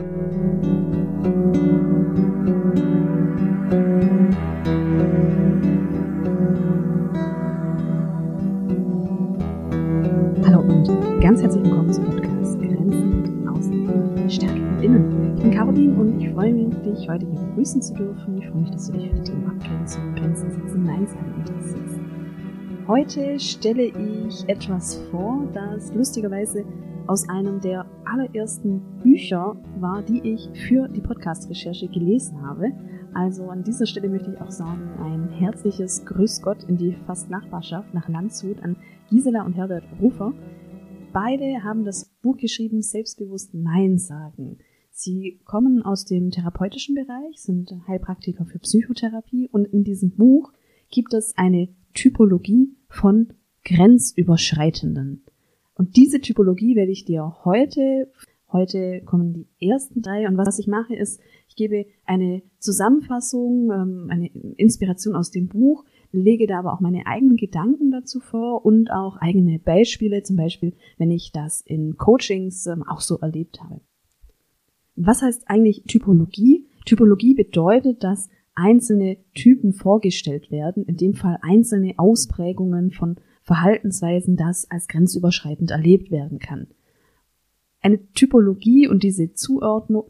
Hallo und ganz herzlich willkommen zum Podcast Grenzen außen, Stärke von innen. Ich bin Caroline und ich freue mich, dich heute hier begrüßen zu dürfen. Ich freue mich, dass du dich für die Themen Abgrenzung, Grenzen setzen, Nein sagen interessierst. Heute stelle ich etwas vor, das lustigerweise aus einem der allerersten Bücher war, die ich für die Podcast-Recherche gelesen habe. Also an dieser Stelle möchte ich auch sagen, ein herzliches Grüß Gott in die fast Nachbarschaft nach Landshut an Gisela und Herbert Rufer. Beide haben das Buch geschrieben, Selbstbewusst Nein sagen. Sie kommen aus dem therapeutischen Bereich, sind Heilpraktiker für Psychotherapie und in diesem Buch gibt es eine Typologie von Grenzüberschreitenden. Und diese Typologie werde ich dir heute, heute kommen die ersten drei und was ich mache ist, ich gebe eine Zusammenfassung, ähm, eine Inspiration aus dem Buch, lege da aber auch meine eigenen Gedanken dazu vor und auch eigene Beispiele, zum Beispiel, wenn ich das in Coachings ähm, auch so erlebt habe. Was heißt eigentlich Typologie? Typologie bedeutet, dass einzelne Typen vorgestellt werden, in dem Fall einzelne Ausprägungen von Verhaltensweisen, das als grenzüberschreitend erlebt werden kann. Eine Typologie und diese Zuordnung,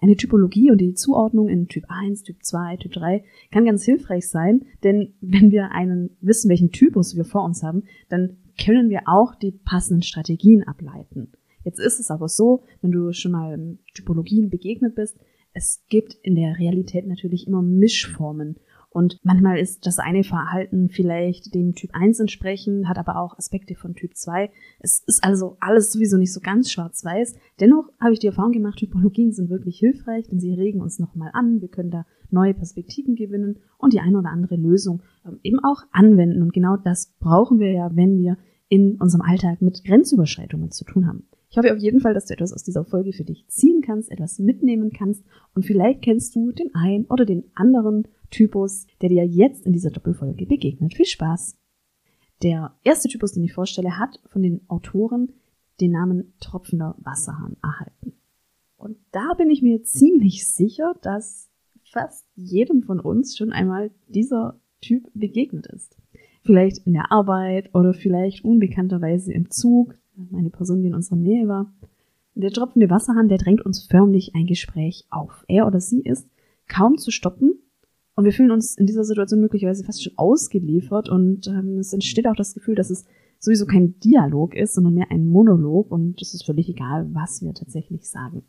eine Typologie und die Zuordnung in Typ 1, Typ 2, Typ 3 kann ganz hilfreich sein, denn wenn wir einen wissen, welchen Typus wir vor uns haben, dann können wir auch die passenden Strategien ableiten. Jetzt ist es aber so, wenn du schon mal Typologien begegnet bist, es gibt in der Realität natürlich immer Mischformen und manchmal ist das eine Verhalten vielleicht dem Typ 1 entsprechend, hat aber auch Aspekte von Typ 2. Es ist also alles sowieso nicht so ganz schwarz-weiß. Dennoch habe ich die Erfahrung gemacht, Typologien sind wirklich hilfreich, denn sie regen uns nochmal an. Wir können da neue Perspektiven gewinnen und die eine oder andere Lösung ähm, eben auch anwenden. Und genau das brauchen wir ja, wenn wir in unserem Alltag mit Grenzüberschreitungen zu tun haben. Ich hoffe auf jeden Fall, dass du etwas aus dieser Folge für dich ziehen kannst, etwas mitnehmen kannst und vielleicht kennst du den einen oder den anderen Typus, der dir jetzt in dieser Doppelfolge begegnet. Viel Spaß! Der erste Typus, den ich vorstelle, hat von den Autoren den Namen tropfender Wasserhahn erhalten. Und da bin ich mir ziemlich sicher, dass fast jedem von uns schon einmal dieser Typ begegnet ist. Vielleicht in der Arbeit oder vielleicht unbekannterweise im Zug, meine Person, die in unserer Nähe war. Der tropfende Wasserhahn, der drängt uns förmlich ein Gespräch auf. Er oder sie ist kaum zu stoppen und wir fühlen uns in dieser Situation möglicherweise fast schon ausgeliefert und ähm, es entsteht auch das Gefühl, dass es sowieso kein Dialog ist, sondern mehr ein Monolog und es ist völlig egal, was wir tatsächlich sagen.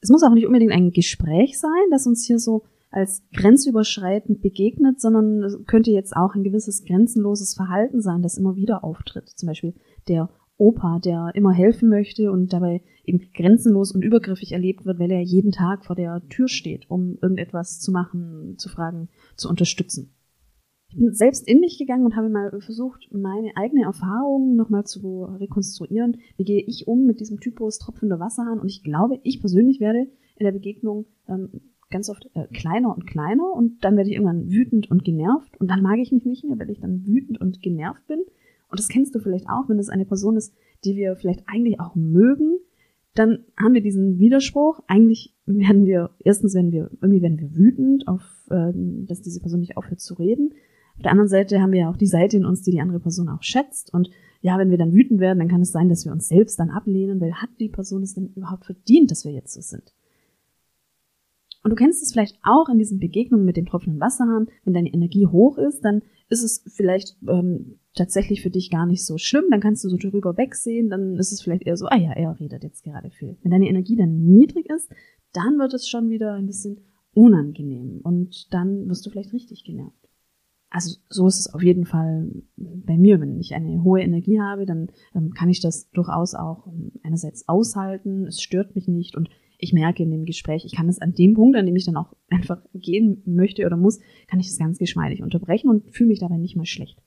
Es muss auch nicht unbedingt ein Gespräch sein, das uns hier so als grenzüberschreitend begegnet, sondern es könnte jetzt auch ein gewisses grenzenloses Verhalten sein, das immer wieder auftritt. Zum Beispiel der Opa, der immer helfen möchte und dabei eben grenzenlos und übergriffig erlebt wird, weil er jeden Tag vor der Tür steht, um irgendetwas zu machen, zu fragen, zu unterstützen. Ich bin selbst in mich gegangen und habe mal versucht, meine eigene Erfahrung nochmal zu rekonstruieren. Wie gehe ich um mit diesem Typus tropfender Wasserhahn? Und ich glaube, ich persönlich werde in der Begegnung ähm, ganz oft äh, kleiner und kleiner und dann werde ich irgendwann wütend und genervt und dann mag ich mich nicht mehr, weil ich dann wütend und genervt bin und das kennst du vielleicht auch, wenn es eine Person ist, die wir vielleicht eigentlich auch mögen, dann haben wir diesen Widerspruch. Eigentlich werden wir, erstens werden wir, irgendwie werden wir wütend auf, äh, dass diese Person nicht aufhört zu reden. Auf der anderen Seite haben wir ja auch die Seite in uns, die die andere Person auch schätzt. Und ja, wenn wir dann wütend werden, dann kann es sein, dass wir uns selbst dann ablehnen, weil hat die Person es denn überhaupt verdient, dass wir jetzt so sind? Und du kennst es vielleicht auch in diesen Begegnungen mit dem tropfenden Wasserhahn. Wenn deine Energie hoch ist, dann ist es vielleicht ähm, tatsächlich für dich gar nicht so schlimm. Dann kannst du so drüber wegsehen. Dann ist es vielleicht eher so, ah ja, er redet jetzt gerade viel. Wenn deine Energie dann niedrig ist, dann wird es schon wieder ein bisschen unangenehm. Und dann wirst du vielleicht richtig genervt. Also so ist es auf jeden Fall bei mir. Wenn ich eine hohe Energie habe, dann ähm, kann ich das durchaus auch ähm, einerseits aushalten. Es stört mich nicht und ich merke in dem Gespräch, ich kann es an dem Punkt, an dem ich dann auch einfach gehen möchte oder muss, kann ich es ganz geschmeidig unterbrechen und fühle mich dabei nicht mal schlecht.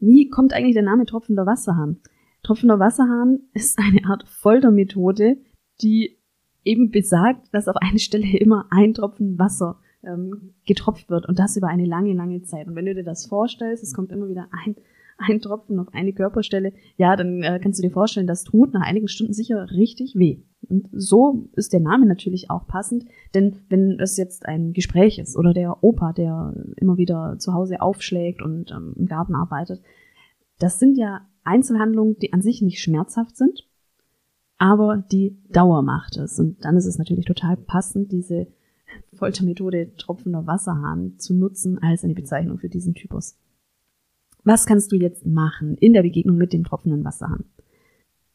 Wie kommt eigentlich der Name tropfender Wasserhahn? Tropfender Wasserhahn ist eine Art Foltermethode, die eben besagt, dass auf eine Stelle immer ein Tropfen Wasser ähm, getropft wird und das über eine lange, lange Zeit. Und wenn du dir das vorstellst, es kommt immer wieder ein, ein Tropfen auf eine Körperstelle, ja, dann äh, kannst du dir vorstellen, das tut nach einigen Stunden sicher richtig weh. Und so ist der Name natürlich auch passend, denn wenn es jetzt ein Gespräch ist oder der Opa, der immer wieder zu Hause aufschlägt und ähm, im Garten arbeitet, das sind ja Einzelhandlungen, die an sich nicht schmerzhaft sind, aber die Dauer macht es. Und dann ist es natürlich total passend, diese Foltermethode tropfender Wasserhahn zu nutzen als eine Bezeichnung für diesen Typus. Was kannst du jetzt machen in der Begegnung mit dem tropfenden Wasserhahn?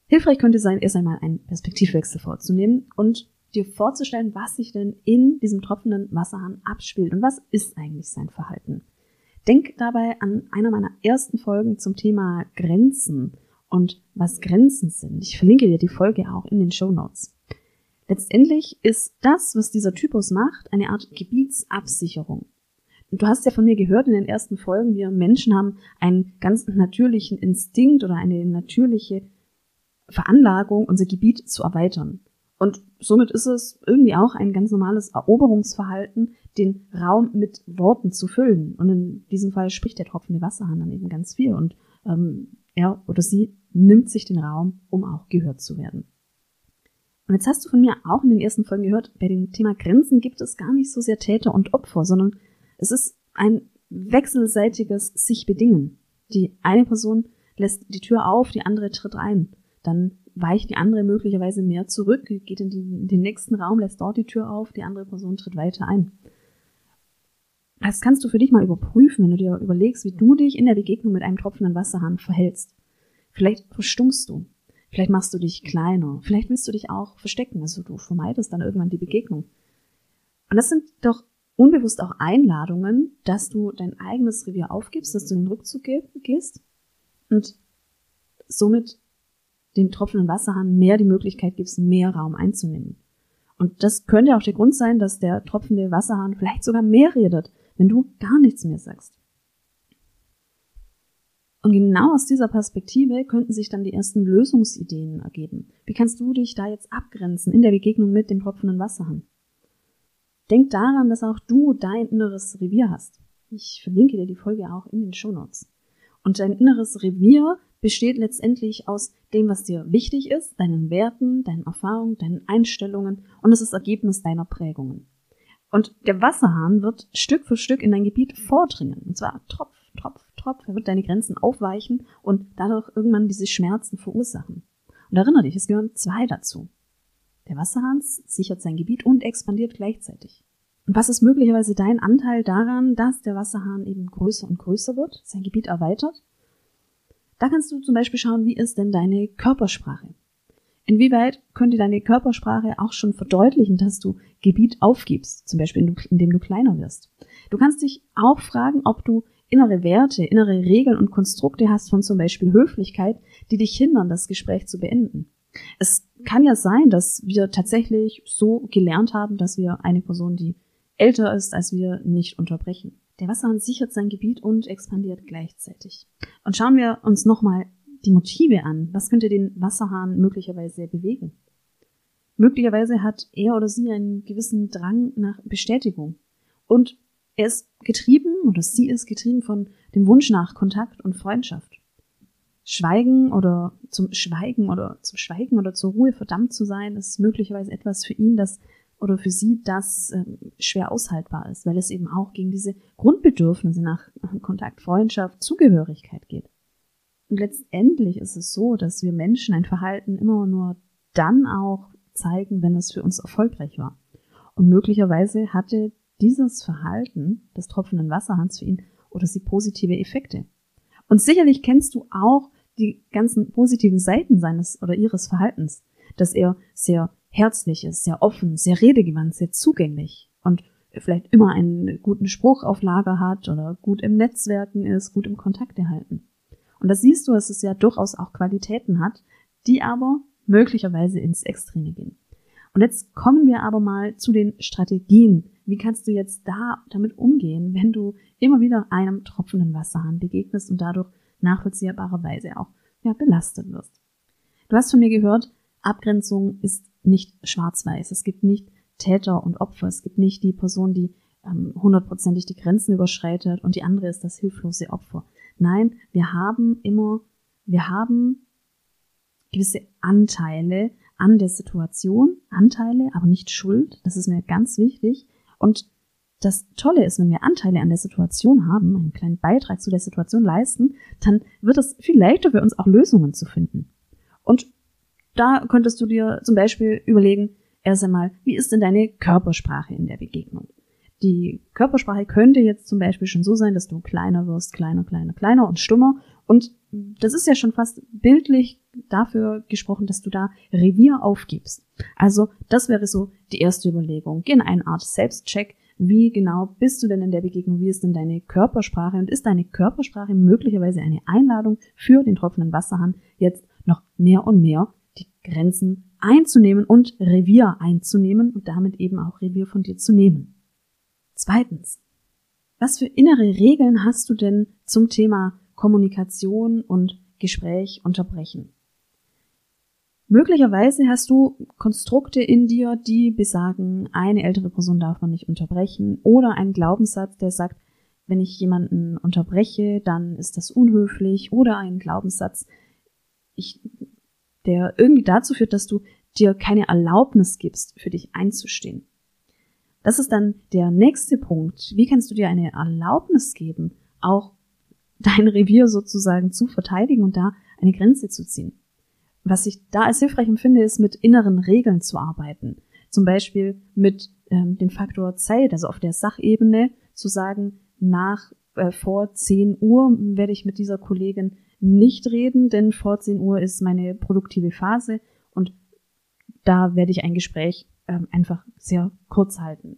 Hilfreich könnte sein, erst einmal einen Perspektivwechsel vorzunehmen und dir vorzustellen, was sich denn in diesem tropfenden Wasserhahn abspielt und was ist eigentlich sein Verhalten. Denk dabei an einer meiner ersten Folgen zum Thema Grenzen und was Grenzen sind. Ich verlinke dir die Folge auch in den Show Notes. Letztendlich ist das, was dieser Typus macht, eine Art Gebietsabsicherung. Du hast ja von mir gehört in den ersten Folgen, wir Menschen haben einen ganz natürlichen Instinkt oder eine natürliche Veranlagung, unser Gebiet zu erweitern. Und somit ist es irgendwie auch ein ganz normales Eroberungsverhalten, den Raum mit Worten zu füllen. Und in diesem Fall spricht der tropfende Wasserhahn dann eben ganz viel. Und ähm, er oder sie nimmt sich den Raum, um auch gehört zu werden. Und jetzt hast du von mir auch in den ersten Folgen gehört, bei dem Thema Grenzen gibt es gar nicht so sehr Täter und Opfer, sondern es ist ein wechselseitiges sich bedingen. Die eine Person lässt die Tür auf, die andere tritt ein dann weicht die andere möglicherweise mehr zurück, geht in, die, in, den nächsten Raum, lässt dort die Tür auf, die andere Person tritt weiter ein. Das kannst du für dich mal überprüfen, wenn du dir überlegst, wie du dich in der Begegnung mit einem tropfenden Wasserhahn verhältst. Vielleicht verstummst du, vielleicht machst du dich kleiner, vielleicht willst du dich auch verstecken, also du vermeidest dann irgendwann die Begegnung. Und das sind doch unbewusst auch Einladungen, dass du dein eigenes Revier aufgibst, dass du den Rückzug gehst und somit dem tropfenden Wasserhahn mehr die Möglichkeit gibst, mehr Raum einzunehmen. Und das könnte auch der Grund sein, dass der tropfende Wasserhahn vielleicht sogar mehr redet, wenn du gar nichts mehr sagst. Und genau aus dieser Perspektive könnten sich dann die ersten Lösungsideen ergeben. Wie kannst du dich da jetzt abgrenzen in der Begegnung mit dem tropfenden Wasserhahn? Denk daran, dass auch du dein inneres Revier hast. Ich verlinke dir die Folge auch in den Shownotes. Und dein inneres Revier besteht letztendlich aus dem, was dir wichtig ist, deinen Werten, deinen Erfahrungen, deinen Einstellungen und es ist Ergebnis deiner Prägungen. Und der Wasserhahn wird Stück für Stück in dein Gebiet vordringen. Und zwar Tropf, Tropf, Tropf. Er wird deine Grenzen aufweichen und dadurch irgendwann diese Schmerzen verursachen. Und erinnere dich, es gehören zwei dazu. Der Wasserhahn sichert sein Gebiet und expandiert gleichzeitig. Und was ist möglicherweise dein Anteil daran, dass der Wasserhahn eben größer und größer wird, sein Gebiet erweitert? Da kannst du zum Beispiel schauen, wie ist denn deine Körpersprache? Inwieweit könnte deine Körpersprache auch schon verdeutlichen, dass du Gebiet aufgibst, zum Beispiel indem du kleiner wirst? Du kannst dich auch fragen, ob du innere Werte, innere Regeln und Konstrukte hast von zum Beispiel Höflichkeit, die dich hindern, das Gespräch zu beenden. Es kann ja sein, dass wir tatsächlich so gelernt haben, dass wir eine Person, die älter ist als wir, nicht unterbrechen. Der Wasserhahn sichert sein Gebiet und expandiert gleichzeitig. Und schauen wir uns nochmal die Motive an. Was könnte den Wasserhahn möglicherweise bewegen? Möglicherweise hat er oder sie einen gewissen Drang nach Bestätigung. Und er ist getrieben oder sie ist getrieben von dem Wunsch nach Kontakt und Freundschaft. Schweigen oder zum Schweigen oder zum Schweigen oder zur Ruhe verdammt zu sein, ist möglicherweise etwas für ihn, das oder für sie das ähm, schwer aushaltbar ist, weil es eben auch gegen diese Grundbedürfnisse nach Kontakt, Freundschaft, Zugehörigkeit geht. Und letztendlich ist es so, dass wir Menschen ein Verhalten immer nur dann auch zeigen, wenn es für uns erfolgreich war. Und möglicherweise hatte dieses Verhalten des tropfenden Wasserhahns für ihn oder sie positive Effekte. Und sicherlich kennst du auch die ganzen positiven Seiten seines oder ihres Verhaltens, dass er sehr herzlich ist, sehr offen, sehr redegewandt, sehr zugänglich und vielleicht immer einen guten Spruch auf Lager hat oder gut im Netzwerken ist, gut im Kontakt erhalten. Und da siehst du, dass es ja durchaus auch Qualitäten hat, die aber möglicherweise ins Extreme gehen. Und jetzt kommen wir aber mal zu den Strategien. Wie kannst du jetzt da damit umgehen, wenn du immer wieder einem tropfenden Wasserhahn begegnest und dadurch nachvollziehbarerweise auch ja, belastet wirst? Du hast von mir gehört, Abgrenzung ist nicht schwarz-weiß. Es gibt nicht Täter und Opfer. Es gibt nicht die Person, die ähm, hundertprozentig die Grenzen überschreitet und die andere ist das hilflose Opfer. Nein, wir haben immer, wir haben gewisse Anteile an der Situation Anteile, aber nicht Schuld. Das ist mir ganz wichtig. Und das Tolle ist, wenn wir Anteile an der Situation haben, einen kleinen Beitrag zu der Situation leisten, dann wird es viel leichter für uns auch Lösungen zu finden. Und da könntest du dir zum Beispiel überlegen, erst einmal, wie ist denn deine Körpersprache in der Begegnung? Die Körpersprache könnte jetzt zum Beispiel schon so sein, dass du kleiner wirst, kleiner, kleiner, kleiner und stummer. Und das ist ja schon fast bildlich dafür gesprochen, dass du da Revier aufgibst. Also das wäre so die erste Überlegung. Geh in eine Art Selbstcheck. Wie genau bist du denn in der Begegnung? Wie ist denn deine Körpersprache? Und ist deine Körpersprache möglicherweise eine Einladung für den tropfenden Wasserhahn, jetzt noch mehr und mehr die Grenzen einzunehmen und Revier einzunehmen und damit eben auch Revier von dir zu nehmen? Zweitens. Was für innere Regeln hast du denn zum Thema Kommunikation und Gespräch unterbrechen? Möglicherweise hast du Konstrukte in dir, die besagen, eine ältere Person darf man nicht unterbrechen oder einen Glaubenssatz, der sagt, wenn ich jemanden unterbreche, dann ist das unhöflich oder einen Glaubenssatz, ich, der irgendwie dazu führt, dass du dir keine Erlaubnis gibst, für dich einzustehen. Das ist dann der nächste Punkt. Wie kannst du dir eine Erlaubnis geben, auch dein Revier sozusagen zu verteidigen und da eine Grenze zu ziehen? Was ich da als hilfreich empfinde, ist mit inneren Regeln zu arbeiten. Zum Beispiel mit ähm, dem Faktor Zeit, also auf der Sachebene zu sagen, nach äh, vor 10 Uhr werde ich mit dieser Kollegin nicht reden, denn vor 10 Uhr ist meine produktive Phase und da werde ich ein Gespräch ähm, einfach sehr kurz halten.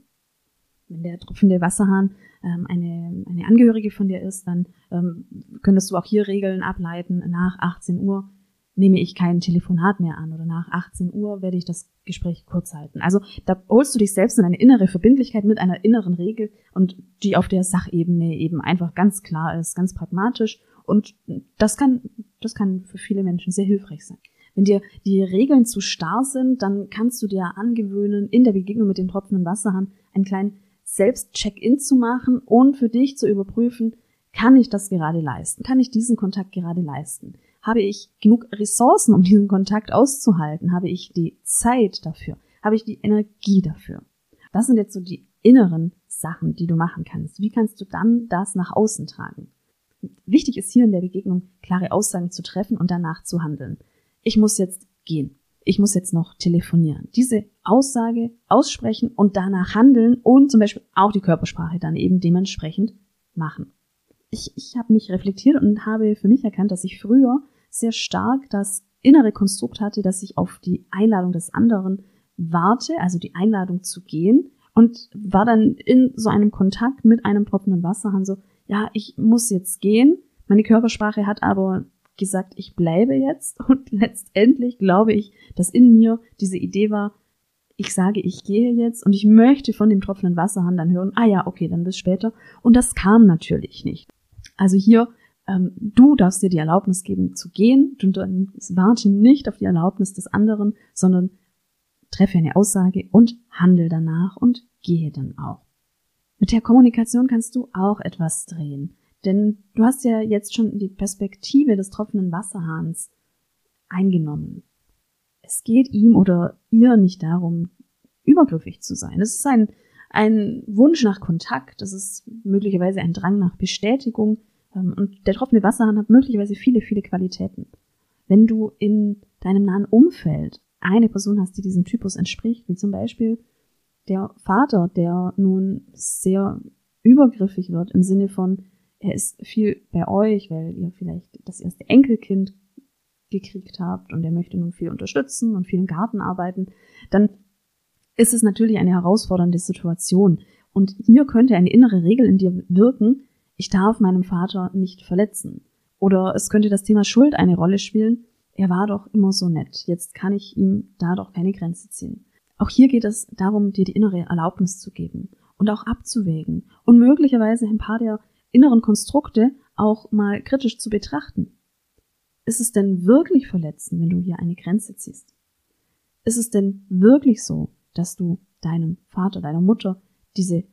Wenn der tropfende Wasserhahn ähm, eine, eine Angehörige von dir ist, dann ähm, könntest du auch hier Regeln ableiten. Nach 18 Uhr nehme ich kein Telefonat mehr an oder nach 18 Uhr werde ich das Gespräch kurz halten. Also da holst du dich selbst in eine innere Verbindlichkeit mit einer inneren Regel und die auf der Sachebene eben einfach ganz klar ist, ganz pragmatisch und das kann, das kann für viele Menschen sehr hilfreich sein. Wenn dir die Regeln zu starr sind, dann kannst du dir angewöhnen, in der Begegnung mit dem tropfenden Wasserhahn einen kleinen Selbst-Check-in zu machen und für dich zu überprüfen, kann ich das gerade leisten? Kann ich diesen Kontakt gerade leisten? Habe ich genug Ressourcen, um diesen Kontakt auszuhalten? Habe ich die Zeit dafür? Habe ich die Energie dafür? Das sind jetzt so die inneren Sachen, die du machen kannst. Wie kannst du dann das nach außen tragen? Wichtig ist hier in der Begegnung, klare Aussagen zu treffen und danach zu handeln. Ich muss jetzt gehen. Ich muss jetzt noch telefonieren. Diese Aussage aussprechen und danach handeln und zum Beispiel auch die Körpersprache dann eben dementsprechend machen. Ich, ich habe mich reflektiert und habe für mich erkannt, dass ich früher sehr stark das innere Konstrukt hatte, dass ich auf die Einladung des anderen warte, also die Einladung zu gehen und war dann in so einem Kontakt mit einem tropfenden Wasserhahn so, ja, ich muss jetzt gehen. Meine Körpersprache hat aber gesagt, ich bleibe jetzt und letztendlich glaube ich, dass in mir diese Idee war, ich sage, ich gehe jetzt und ich möchte von dem tropfenden Wasserhahn dann hören, ah ja, okay, dann bis später. Und das kam natürlich nicht. Also hier ähm, du darfst dir die Erlaubnis geben zu gehen. Du warte nicht auf die Erlaubnis des anderen, sondern treffe eine Aussage und handel danach und gehe dann auch. Mit der Kommunikation kannst du auch etwas drehen. Denn du hast ja jetzt schon die Perspektive des tropfenden Wasserhahns eingenommen. Es geht ihm oder ihr nicht darum, übergriffig zu sein. Es ist ein, ein Wunsch nach Kontakt, es ist möglicherweise ein Drang nach Bestätigung, und der tropfende Wasserhahn hat möglicherweise viele, viele Qualitäten. Wenn du in deinem nahen Umfeld eine Person hast, die diesem Typus entspricht, wie zum Beispiel der Vater, der nun sehr übergriffig wird im Sinne von, er ist viel bei euch, weil ihr vielleicht das erste Enkelkind gekriegt habt und er möchte nun viel unterstützen und viel im Garten arbeiten, dann ist es natürlich eine herausfordernde Situation. Und hier könnte eine innere Regel in dir wirken, ich darf meinem Vater nicht verletzen. Oder es könnte das Thema Schuld eine Rolle spielen. Er war doch immer so nett. Jetzt kann ich ihm da doch keine Grenze ziehen. Auch hier geht es darum, dir die innere Erlaubnis zu geben und auch abzuwägen und möglicherweise ein paar der inneren Konstrukte auch mal kritisch zu betrachten. Ist es denn wirklich verletzend, wenn du hier eine Grenze ziehst? Ist es denn wirklich so, dass du deinem Vater, deiner Mutter diese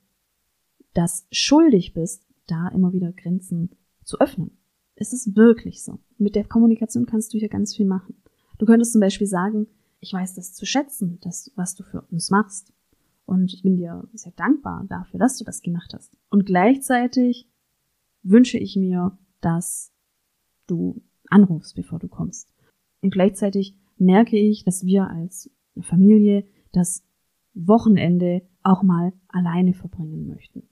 das schuldig bist, da immer wieder Grenzen zu öffnen. Es ist wirklich so. Mit der Kommunikation kannst du hier ganz viel machen. Du könntest zum Beispiel sagen, ich weiß das zu schätzen, das, was du für uns machst. Und ich bin dir sehr dankbar dafür, dass du das gemacht hast. Und gleichzeitig wünsche ich mir, dass du anrufst, bevor du kommst. Und gleichzeitig merke ich, dass wir als Familie das Wochenende auch mal alleine verbringen möchten.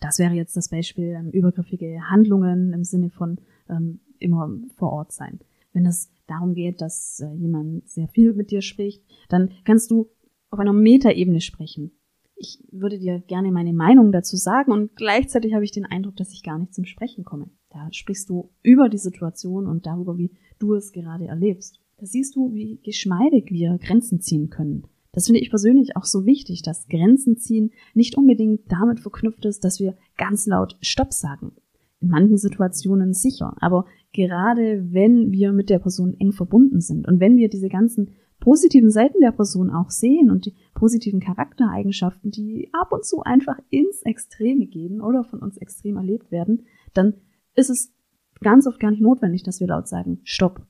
Das wäre jetzt das Beispiel ähm, übergriffige Handlungen im Sinne von ähm, immer vor Ort sein. Wenn es darum geht, dass äh, jemand sehr viel mit dir spricht, dann kannst du auf einer Metaebene sprechen. Ich würde dir gerne meine Meinung dazu sagen und gleichzeitig habe ich den Eindruck, dass ich gar nicht zum Sprechen komme. Da sprichst du über die Situation und darüber, wie du es gerade erlebst. Da siehst du, wie geschmeidig wir Grenzen ziehen können. Das finde ich persönlich auch so wichtig, dass Grenzen ziehen nicht unbedingt damit verknüpft ist, dass wir ganz laut Stopp sagen. In manchen Situationen sicher, aber gerade wenn wir mit der Person eng verbunden sind und wenn wir diese ganzen positiven Seiten der Person auch sehen und die positiven Charaktereigenschaften, die ab und zu einfach ins Extreme gehen oder von uns extrem erlebt werden, dann ist es ganz oft gar nicht notwendig, dass wir laut sagen, Stopp.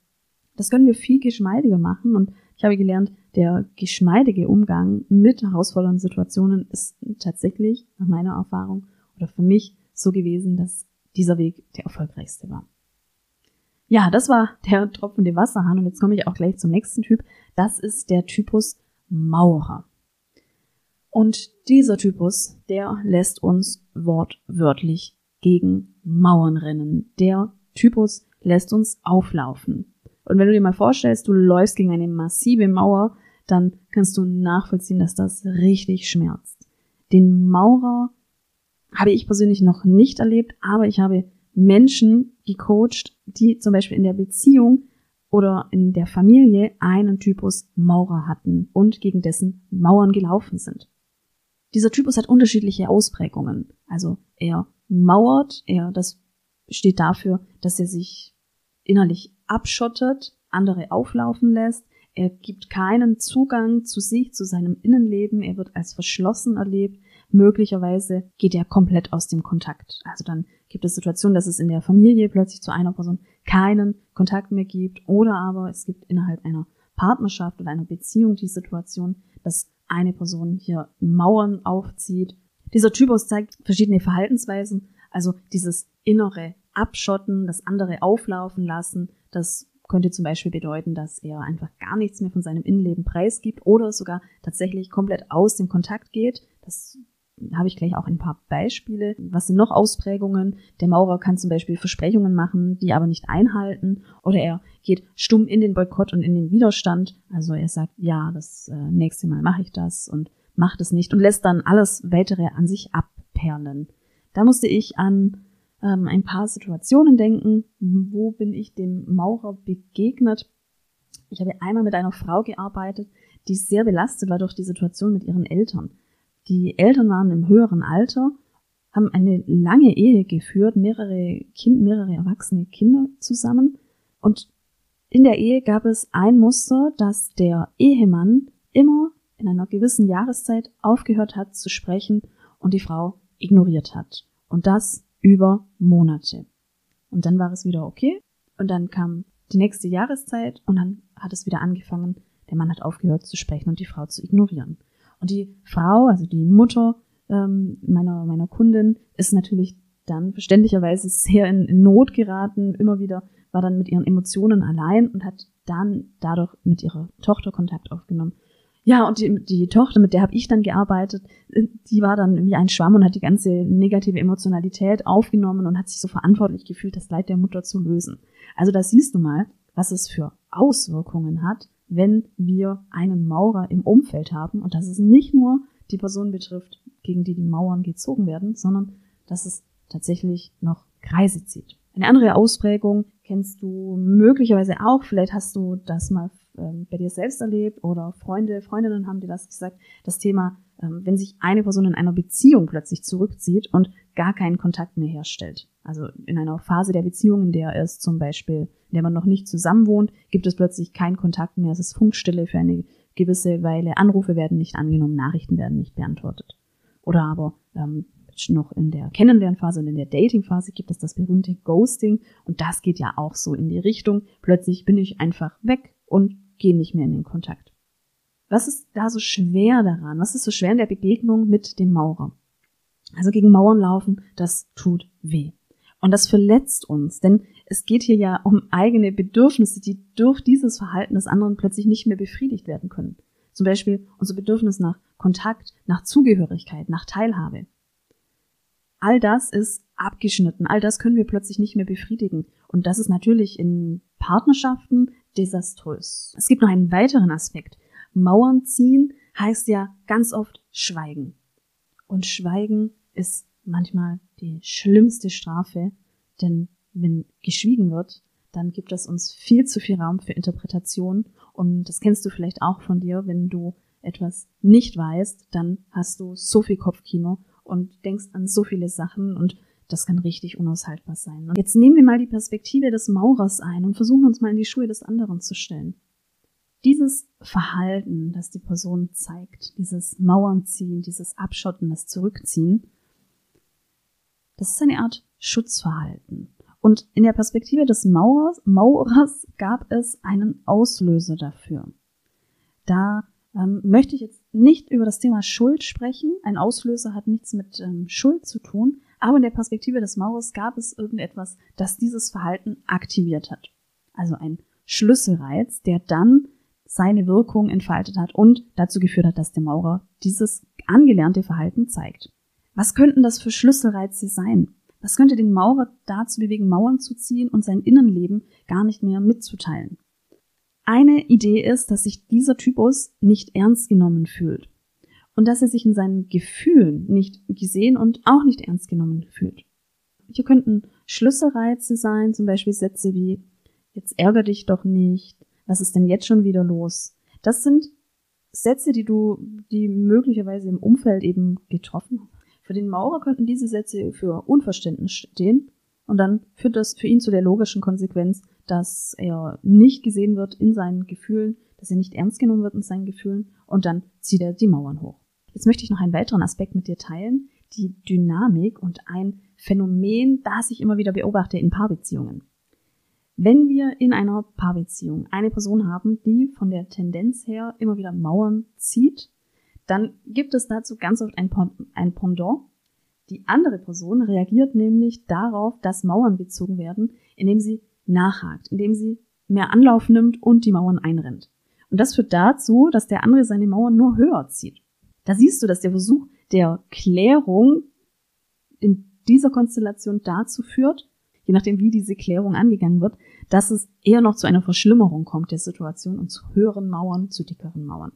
Das können wir viel geschmeidiger machen und ich habe gelernt, der geschmeidige Umgang mit herausfordernden Situationen ist tatsächlich nach meiner Erfahrung oder für mich so gewesen, dass dieser Weg der erfolgreichste war. Ja, das war der tropfende Wasserhahn und jetzt komme ich auch gleich zum nächsten Typ. Das ist der Typus Maurer. Und dieser Typus, der lässt uns wortwörtlich gegen Mauern rennen. Der Typus lässt uns auflaufen. Und wenn du dir mal vorstellst, du läufst gegen eine massive Mauer, dann kannst du nachvollziehen, dass das richtig schmerzt. Den Maurer habe ich persönlich noch nicht erlebt, aber ich habe Menschen gecoacht, die zum Beispiel in der Beziehung oder in der Familie einen Typus Maurer hatten und gegen dessen Mauern gelaufen sind. Dieser Typus hat unterschiedliche Ausprägungen. Also er mauert, er, das steht dafür, dass er sich innerlich abschottet, andere auflaufen lässt. Er gibt keinen Zugang zu sich, zu seinem Innenleben. Er wird als verschlossen erlebt. Möglicherweise geht er komplett aus dem Kontakt. Also dann gibt es Situationen, dass es in der Familie plötzlich zu einer Person keinen Kontakt mehr gibt. Oder aber es gibt innerhalb einer Partnerschaft oder einer Beziehung die Situation, dass eine Person hier Mauern aufzieht. Dieser Typus zeigt verschiedene Verhaltensweisen, also dieses innere Abschotten, das andere auflaufen lassen, das könnte zum Beispiel bedeuten, dass er einfach gar nichts mehr von seinem Innenleben preisgibt oder sogar tatsächlich komplett aus dem Kontakt geht. Das habe ich gleich auch ein paar Beispiele. Was sind noch Ausprägungen? Der Maurer kann zum Beispiel Versprechungen machen, die aber nicht einhalten. Oder er geht stumm in den Boykott und in den Widerstand. Also er sagt, ja, das äh, nächste Mal mache ich das und macht es nicht und lässt dann alles weitere an sich abperlen. Da musste ich an ähm, ein paar Situationen denken. Wo bin ich dem Maurer begegnet? Ich habe einmal mit einer Frau gearbeitet, die sehr belastet war durch die Situation mit ihren Eltern. Die Eltern waren im höheren Alter, haben eine lange Ehe geführt, mehrere Kind, mehrere erwachsene Kinder zusammen. Und in der Ehe gab es ein Muster, dass der Ehemann immer in einer gewissen Jahreszeit aufgehört hat zu sprechen und die Frau ignoriert hat. Und das über Monate. Und dann war es wieder okay. Und dann kam die nächste Jahreszeit und dann hat es wieder angefangen. Der Mann hat aufgehört zu sprechen und die Frau zu ignorieren. Und die Frau, also die Mutter ähm, meiner, meiner Kundin, ist natürlich dann verständlicherweise sehr in, in Not geraten, immer wieder war dann mit ihren Emotionen allein und hat dann dadurch mit ihrer Tochter Kontakt aufgenommen. Ja, und die, die Tochter, mit der habe ich dann gearbeitet, äh, die war dann wie ein Schwamm und hat die ganze negative Emotionalität aufgenommen und hat sich so verantwortlich gefühlt, das Leid der Mutter zu lösen. Also da siehst du mal, was es für Auswirkungen hat, wenn wir einen Maurer im Umfeld haben und dass es nicht nur die Person betrifft, gegen die die Mauern gezogen werden, sondern dass es tatsächlich noch Kreise zieht. Eine andere Ausprägung kennst du möglicherweise auch, vielleicht hast du das mal ähm, bei dir selbst erlebt oder Freunde, Freundinnen haben dir das gesagt, das Thema, ähm, wenn sich eine Person in einer Beziehung plötzlich zurückzieht und gar keinen Kontakt mehr herstellt. Also in einer Phase der Beziehung, in der es zum Beispiel, in der man noch nicht zusammen wohnt, gibt es plötzlich keinen Kontakt mehr, es ist Funkstille für eine gewisse Weile, Anrufe werden nicht angenommen, Nachrichten werden nicht beantwortet. Oder aber ähm, noch in der Kennenlernphase und in der Datingphase gibt es das berühmte Ghosting und das geht ja auch so in die Richtung. Plötzlich bin ich einfach weg und gehen nicht mehr in den Kontakt. Was ist da so schwer daran? Was ist so schwer in der Begegnung mit dem Maurer? Also gegen Mauern laufen, das tut weh. Und das verletzt uns, denn es geht hier ja um eigene Bedürfnisse, die durch dieses Verhalten des anderen plötzlich nicht mehr befriedigt werden können. Zum Beispiel unser Bedürfnis nach Kontakt, nach Zugehörigkeit, nach Teilhabe. All das ist abgeschnitten, all das können wir plötzlich nicht mehr befriedigen. Und das ist natürlich in Partnerschaften desaströs. Es gibt noch einen weiteren Aspekt. Mauern ziehen heißt ja ganz oft Schweigen. Und Schweigen ist manchmal die schlimmste Strafe, denn wenn geschwiegen wird, dann gibt es uns viel zu viel Raum für Interpretation und das kennst du vielleicht auch von dir, wenn du etwas nicht weißt, dann hast du so viel Kopfkino und denkst an so viele Sachen und das kann richtig unaushaltbar sein. Und jetzt nehmen wir mal die Perspektive des Maurers ein und versuchen uns mal in die Schuhe des anderen zu stellen. Dieses Verhalten, das die Person zeigt, dieses Mauernziehen, dieses Abschotten, das Zurückziehen, das ist eine Art Schutzverhalten. Und in der Perspektive des Maurers, Maurers gab es einen Auslöser dafür. Da ähm, möchte ich jetzt nicht über das Thema Schuld sprechen. Ein Auslöser hat nichts mit ähm, Schuld zu tun, aber in der Perspektive des Maurers gab es irgendetwas, das dieses Verhalten aktiviert hat. Also ein Schlüsselreiz, der dann seine Wirkung entfaltet hat und dazu geführt hat, dass der Maurer dieses angelernte Verhalten zeigt. Was könnten das für Schlüsselreize sein? Was könnte den Maurer dazu bewegen, Mauern zu ziehen und sein Innenleben gar nicht mehr mitzuteilen? Eine Idee ist, dass sich dieser Typus nicht ernst genommen fühlt und dass er sich in seinen Gefühlen nicht gesehen und auch nicht ernst genommen fühlt. Hier könnten Schlüsselreize sein, zum Beispiel Sätze wie Jetzt ärger dich doch nicht, was ist denn jetzt schon wieder los? Das sind Sätze, die du, die möglicherweise im Umfeld eben getroffen für den Maurer könnten diese Sätze für Unverständnis stehen und dann führt das für ihn zu der logischen Konsequenz, dass er nicht gesehen wird in seinen Gefühlen, dass er nicht ernst genommen wird in seinen Gefühlen und dann zieht er die Mauern hoch. Jetzt möchte ich noch einen weiteren Aspekt mit dir teilen, die Dynamik und ein Phänomen, das ich immer wieder beobachte in Paarbeziehungen. Wenn wir in einer Paarbeziehung eine Person haben, die von der Tendenz her immer wieder Mauern zieht, dann gibt es dazu ganz oft ein, ein Pendant. Die andere Person reagiert nämlich darauf, dass Mauern gezogen werden, indem sie nachhakt, indem sie mehr Anlauf nimmt und die Mauern einrennt. Und das führt dazu, dass der andere seine Mauern nur höher zieht. Da siehst du, dass der Versuch der Klärung in dieser Konstellation dazu führt, je nachdem wie diese Klärung angegangen wird, dass es eher noch zu einer Verschlimmerung kommt der Situation und zu höheren Mauern, zu dickeren Mauern.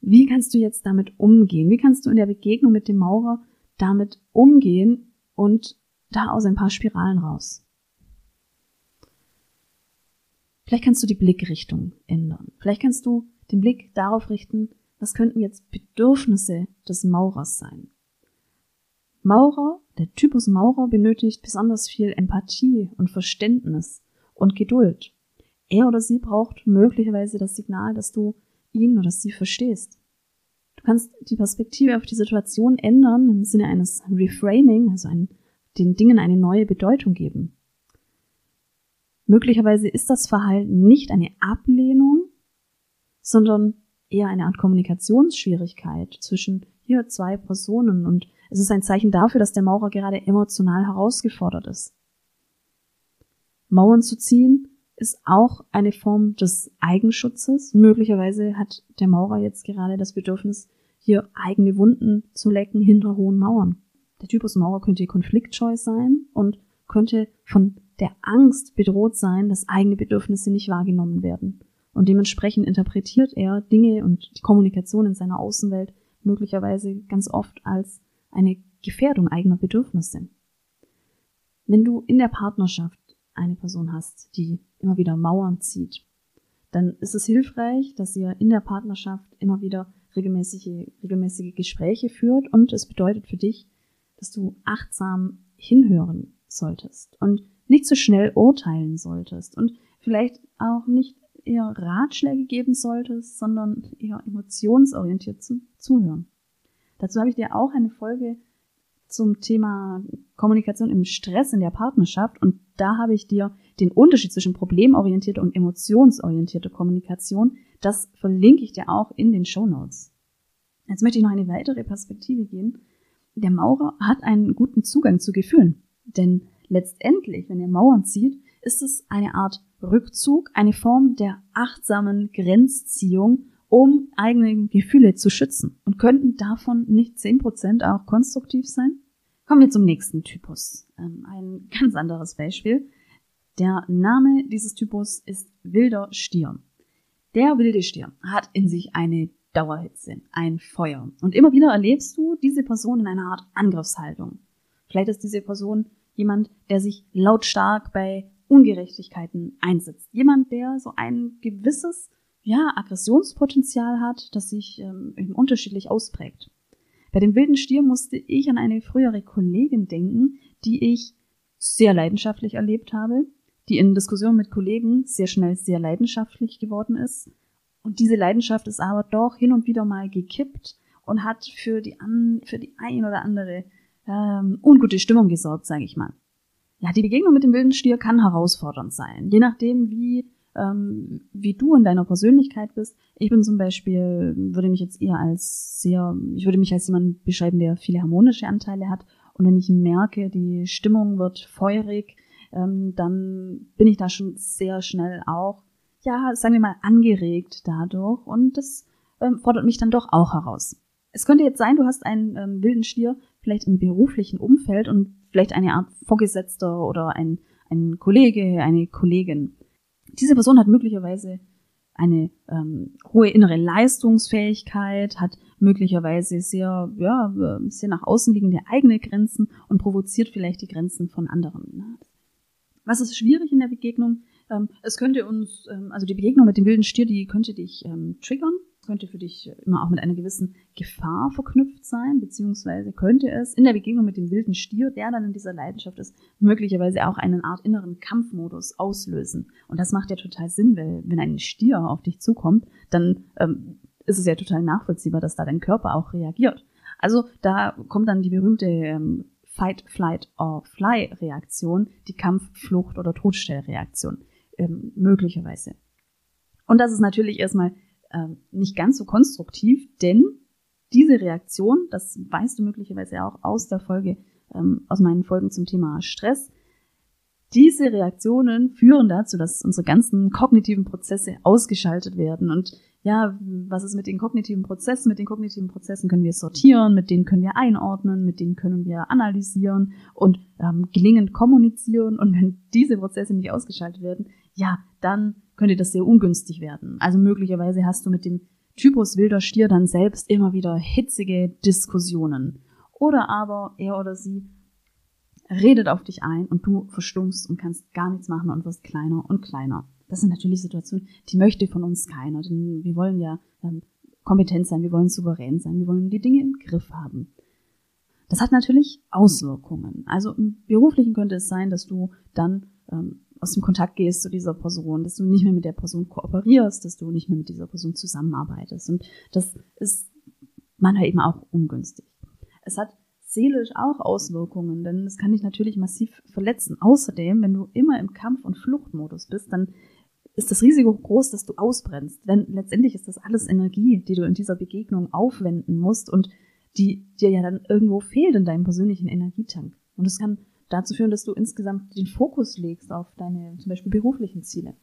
Wie kannst du jetzt damit umgehen? Wie kannst du in der Begegnung mit dem Maurer damit umgehen und da aus ein paar Spiralen raus? Vielleicht kannst du die Blickrichtung ändern. Vielleicht kannst du den Blick darauf richten, was könnten jetzt Bedürfnisse des Maurers sein. Maurer, der Typus Maurer benötigt besonders viel Empathie und Verständnis und Geduld. Er oder sie braucht möglicherweise das Signal, dass du ihn oder sie verstehst. Du kannst die Perspektive auf die Situation ändern im Sinne eines Reframing, also ein, den Dingen eine neue Bedeutung geben. Möglicherweise ist das Verhalten nicht eine Ablehnung, sondern eher eine Art Kommunikationsschwierigkeit zwischen hier zwei Personen und es ist ein Zeichen dafür, dass der Maurer gerade emotional herausgefordert ist. Mauern zu ziehen ist auch eine Form des Eigenschutzes. Möglicherweise hat der Maurer jetzt gerade das Bedürfnis, hier eigene Wunden zu lecken hinter hohen Mauern. Der Typus Maurer könnte konfliktscheu sein und könnte von der Angst bedroht sein, dass eigene Bedürfnisse nicht wahrgenommen werden. Und dementsprechend interpretiert er Dinge und die Kommunikation in seiner Außenwelt möglicherweise ganz oft als eine Gefährdung eigener Bedürfnisse. Wenn du in der Partnerschaft eine Person hast, die immer wieder Mauern zieht, dann ist es hilfreich, dass ihr in der Partnerschaft immer wieder regelmäßige, regelmäßige Gespräche führt und es bedeutet für dich, dass du achtsam hinhören solltest und nicht zu so schnell urteilen solltest und vielleicht auch nicht eher Ratschläge geben solltest, sondern eher emotionsorientiert zu, zuhören. Dazu habe ich dir auch eine Folge zum Thema Kommunikation im Stress in der Partnerschaft und da habe ich dir den Unterschied zwischen problemorientierter und emotionsorientierter Kommunikation, das verlinke ich dir auch in den Show Notes. Jetzt möchte ich noch eine weitere Perspektive gehen. Der Maurer hat einen guten Zugang zu Gefühlen, denn letztendlich, wenn er Mauern zieht, ist es eine Art Rückzug, eine Form der achtsamen Grenzziehung, um eigene Gefühle zu schützen und könnten davon nicht zehn Prozent auch konstruktiv sein? Kommen wir zum nächsten Typus. Ähm, ein ganz anderes Beispiel. Der Name dieses Typus ist wilder Stier. Der wilde Stier hat in sich eine Dauerhitze, ein Feuer. Und immer wieder erlebst du diese Person in einer Art Angriffshaltung. Vielleicht ist diese Person jemand, der sich lautstark bei Ungerechtigkeiten einsetzt. Jemand, der so ein gewisses ja, Aggressionspotenzial hat, das sich ähm, unterschiedlich ausprägt. Bei dem wilden Stier musste ich an eine frühere Kollegin denken, die ich sehr leidenschaftlich erlebt habe, die in Diskussionen mit Kollegen sehr schnell sehr leidenschaftlich geworden ist. Und diese Leidenschaft ist aber doch hin und wieder mal gekippt und hat für die, an, für die ein oder andere ähm, ungute Stimmung gesorgt, sage ich mal. Ja, die Begegnung mit dem wilden Stier kann herausfordernd sein, je nachdem, wie ähm, wie du in deiner Persönlichkeit bist. Ich bin zum Beispiel, würde mich jetzt eher als sehr, ich würde mich als jemand beschreiben, der viele harmonische Anteile hat. Und wenn ich merke, die Stimmung wird feurig, ähm, dann bin ich da schon sehr schnell auch, ja, sagen wir mal, angeregt dadurch. Und das ähm, fordert mich dann doch auch heraus. Es könnte jetzt sein, du hast einen ähm, wilden Stier vielleicht im beruflichen Umfeld und vielleicht eine Art Vorgesetzter oder ein, ein Kollege, eine Kollegin. Diese Person hat möglicherweise eine ähm, hohe innere Leistungsfähigkeit, hat möglicherweise sehr, ja, sehr nach außen liegende eigene Grenzen und provoziert vielleicht die Grenzen von anderen. Was ist schwierig in der Begegnung? Ähm, es könnte uns, ähm, also die Begegnung mit dem wilden Stier, die könnte dich ähm, triggern könnte für dich immer auch mit einer gewissen Gefahr verknüpft sein, beziehungsweise könnte es in der Begegnung mit dem wilden Stier, der dann in dieser Leidenschaft ist, möglicherweise auch eine Art inneren Kampfmodus auslösen. Und das macht ja total Sinn, weil wenn ein Stier auf dich zukommt, dann ähm, ist es ja total nachvollziehbar, dass da dein Körper auch reagiert. Also da kommt dann die berühmte ähm, Fight, Flight or Fly Reaktion, die Kampf, Flucht oder Todstellreaktion, ähm, möglicherweise. Und das ist natürlich erstmal ähm, nicht ganz so konstruktiv, denn diese Reaktion, das weißt du möglicherweise auch aus der Folge, ähm, aus meinen Folgen zum Thema Stress, diese Reaktionen führen dazu, dass unsere ganzen kognitiven Prozesse ausgeschaltet werden. Und ja, was ist mit den kognitiven Prozessen? Mit den kognitiven Prozessen können wir sortieren, mit denen können wir einordnen, mit denen können wir analysieren und ähm, gelingend kommunizieren. Und wenn diese Prozesse nicht ausgeschaltet werden, ja, dann könnte das sehr ungünstig werden. Also möglicherweise hast du mit dem Typus wilder Stier dann selbst immer wieder hitzige Diskussionen. Oder aber er oder sie redet auf dich ein und du verstummst und kannst gar nichts machen und wirst kleiner und kleiner. Das sind natürlich Situationen, die möchte von uns keiner. Denn wir wollen ja ähm, kompetent sein, wir wollen souverän sein, wir wollen die Dinge im Griff haben. Das hat natürlich Auswirkungen. Also im Beruflichen könnte es sein, dass du dann ähm, aus dem Kontakt gehst zu dieser Person, dass du nicht mehr mit der Person kooperierst, dass du nicht mehr mit dieser Person zusammenarbeitest. Und das ist manchmal eben auch ungünstig. Es hat seelisch auch Auswirkungen, denn es kann dich natürlich massiv verletzen. Außerdem, wenn du immer im Kampf- und Fluchtmodus bist, dann ist das Risiko groß, dass du ausbrennst. Denn letztendlich ist das alles Energie, die du in dieser Begegnung aufwenden musst und die dir ja dann irgendwo fehlt in deinem persönlichen Energietank. Und es kann dazu führen, dass du insgesamt den Fokus legst auf deine zum Beispiel beruflichen Ziele.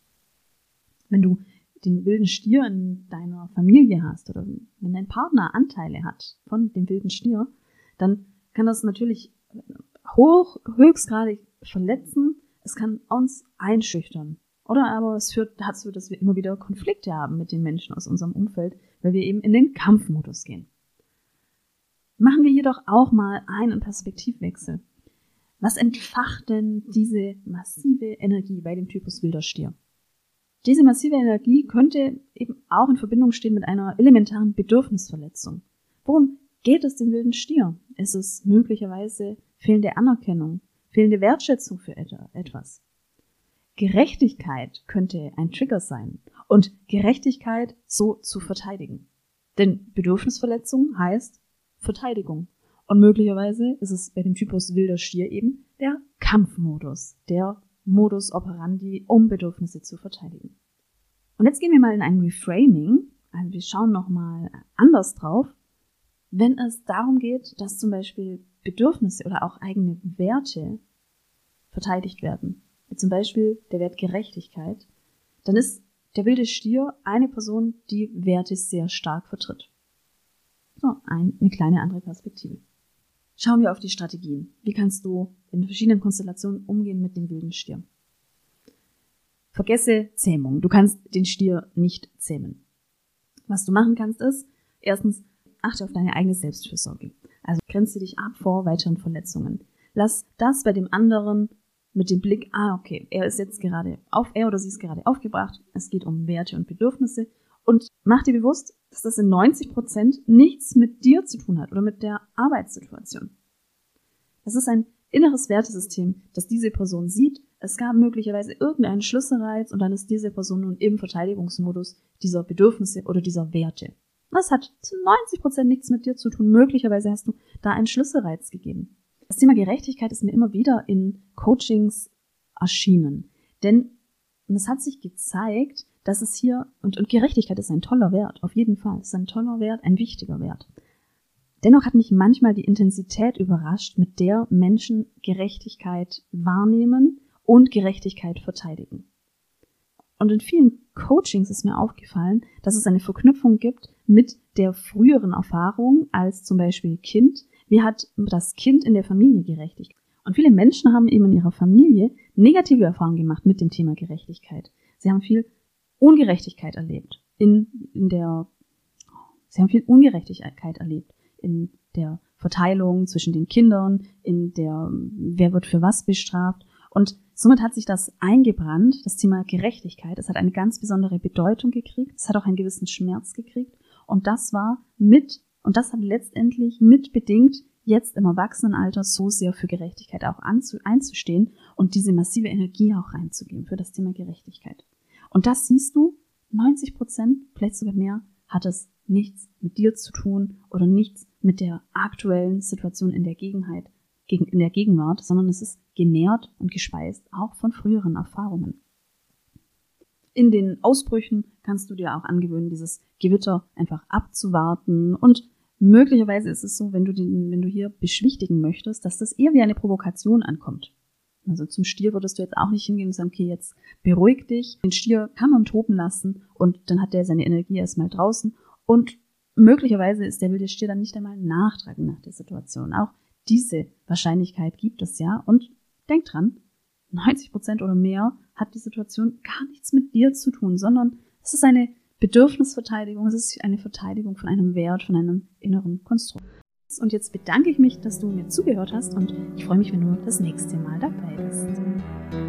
Wenn du den wilden Stier in deiner Familie hast oder wenn dein Partner Anteile hat von dem wilden Stier, dann kann das natürlich hoch, höchstgradig verletzen. Es kann uns einschüchtern. Oder aber es führt dazu, dass wir immer wieder Konflikte haben mit den Menschen aus unserem Umfeld, weil wir eben in den Kampfmodus gehen. Machen wir jedoch auch mal einen Perspektivwechsel. Was entfacht denn diese massive Energie bei dem Typus wilder Stier? Diese massive Energie könnte eben auch in Verbindung stehen mit einer elementaren Bedürfnisverletzung. Worum geht es dem wilden Stier? Ist es möglicherweise fehlende Anerkennung, fehlende Wertschätzung für etwas? Gerechtigkeit könnte ein Trigger sein und Gerechtigkeit so zu verteidigen. Denn Bedürfnisverletzung heißt Verteidigung. Und möglicherweise ist es bei dem Typus wilder Stier eben der Kampfmodus, der Modus operandi, um Bedürfnisse zu verteidigen. Und jetzt gehen wir mal in ein Reframing, also wir schauen nochmal anders drauf, wenn es darum geht, dass zum Beispiel Bedürfnisse oder auch eigene Werte verteidigt werden, wie zum Beispiel der Wert Gerechtigkeit, dann ist der wilde Stier eine Person, die Werte sehr stark vertritt. So, eine kleine andere Perspektive. Schauen wir auf die Strategien. Wie kannst du in verschiedenen Konstellationen umgehen mit dem wilden Stier? Vergesse Zähmung. Du kannst den Stier nicht zähmen. Was du machen kannst ist, erstens, achte auf deine eigene Selbstfürsorge. Also grenze dich ab vor weiteren Verletzungen. Lass das bei dem anderen mit dem Blick, ah, okay, er ist jetzt gerade auf, er oder sie ist gerade aufgebracht. Es geht um Werte und Bedürfnisse. Und mach dir bewusst, dass das in 90 Prozent nichts mit dir zu tun hat oder mit der Arbeitssituation. Das ist ein inneres Wertesystem, das diese Person sieht. Es gab möglicherweise irgendeinen Schlüsselreiz und dann ist diese Person nun im Verteidigungsmodus dieser Bedürfnisse oder dieser Werte. Das hat zu 90 Prozent nichts mit dir zu tun. Möglicherweise hast du da einen Schlüsselreiz gegeben. Das Thema Gerechtigkeit ist mir immer wieder in Coachings erschienen. Denn es hat sich gezeigt, dass es hier, und, und Gerechtigkeit ist ein toller Wert, auf jeden Fall, ist ein toller Wert, ein wichtiger Wert. Dennoch hat mich manchmal die Intensität überrascht, mit der Menschen Gerechtigkeit wahrnehmen und Gerechtigkeit verteidigen. Und in vielen Coachings ist mir aufgefallen, dass es eine Verknüpfung gibt mit der früheren Erfahrung als zum Beispiel Kind. Wie hat das Kind in der Familie Gerechtigkeit? Und viele Menschen haben eben in ihrer Familie negative Erfahrungen gemacht mit dem Thema Gerechtigkeit. Sie haben viel Ungerechtigkeit erlebt in, in der, sie haben viel Ungerechtigkeit erlebt in der Verteilung zwischen den Kindern, in der, wer wird für was bestraft. Und somit hat sich das eingebrannt, das Thema Gerechtigkeit. Es hat eine ganz besondere Bedeutung gekriegt. Es hat auch einen gewissen Schmerz gekriegt. Und das war mit, und das hat letztendlich mitbedingt, jetzt im Erwachsenenalter so sehr für Gerechtigkeit auch einzustehen und diese massive Energie auch reinzugeben für das Thema Gerechtigkeit. Und das siehst du, 90 Prozent, vielleicht sogar mehr, hat es nichts mit dir zu tun oder nichts mit der aktuellen Situation in der Gegenheit, in der Gegenwart, sondern es ist genährt und gespeist auch von früheren Erfahrungen. In den Ausbrüchen kannst du dir auch angewöhnen, dieses Gewitter einfach abzuwarten und möglicherweise ist es so, wenn du den, wenn du hier beschwichtigen möchtest, dass das eher wie eine Provokation ankommt. Also zum Stier würdest du jetzt auch nicht hingehen und sagen, okay, jetzt beruhig dich. Den Stier kann man toben lassen und dann hat der seine Energie erstmal draußen und möglicherweise ist der wilde Stier dann nicht einmal nachtragend nach der Situation. Auch diese Wahrscheinlichkeit gibt es ja. Und denk dran, 90 Prozent oder mehr hat die Situation gar nichts mit dir zu tun, sondern es ist eine Bedürfnisverteidigung, es ist eine Verteidigung von einem Wert, von einem inneren Konstrukt. Und jetzt bedanke ich mich, dass du mir zugehört hast und ich freue mich, wenn du das nächste Mal dabei bist.